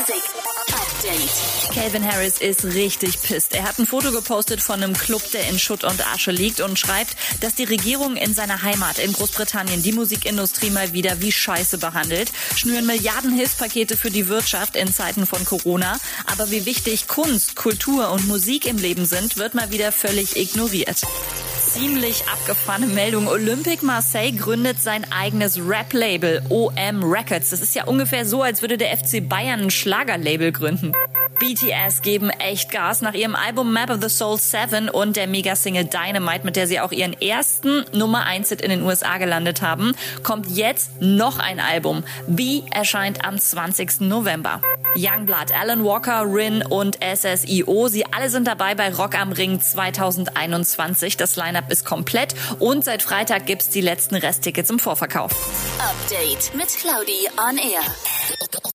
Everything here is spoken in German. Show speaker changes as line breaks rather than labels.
Music Update.
Calvin Harris ist richtig pisst. Er hat ein Foto gepostet von einem Club, der in Schutt und Asche liegt und schreibt, dass die Regierung in seiner Heimat in Großbritannien die Musikindustrie mal wieder wie Scheiße behandelt, schnüren Milliarden Hilfspakete für die Wirtschaft in Zeiten von Corona. Aber wie wichtig Kunst, Kultur und Musik im Leben sind, wird mal wieder völlig ignoriert ziemlich abgefahrene Meldung. Olympic Marseille gründet sein eigenes Rap-Label OM Records. Das ist ja ungefähr so, als würde der FC Bayern ein Schlagerlabel gründen. BTS geben echt Gas nach ihrem Album Map of the Soul 7 und der Megasingle Dynamite, mit der sie auch ihren ersten Nummer 1 Hit in den USA gelandet haben, kommt jetzt noch ein Album. B erscheint am 20. November. Youngblood, Alan Walker, Rin und SSIO, sie alle sind dabei bei Rock am Ring 2021. Das Lineup ist komplett und seit Freitag gibt's die letzten Resttickets im Vorverkauf.
Update mit Claudi on Air.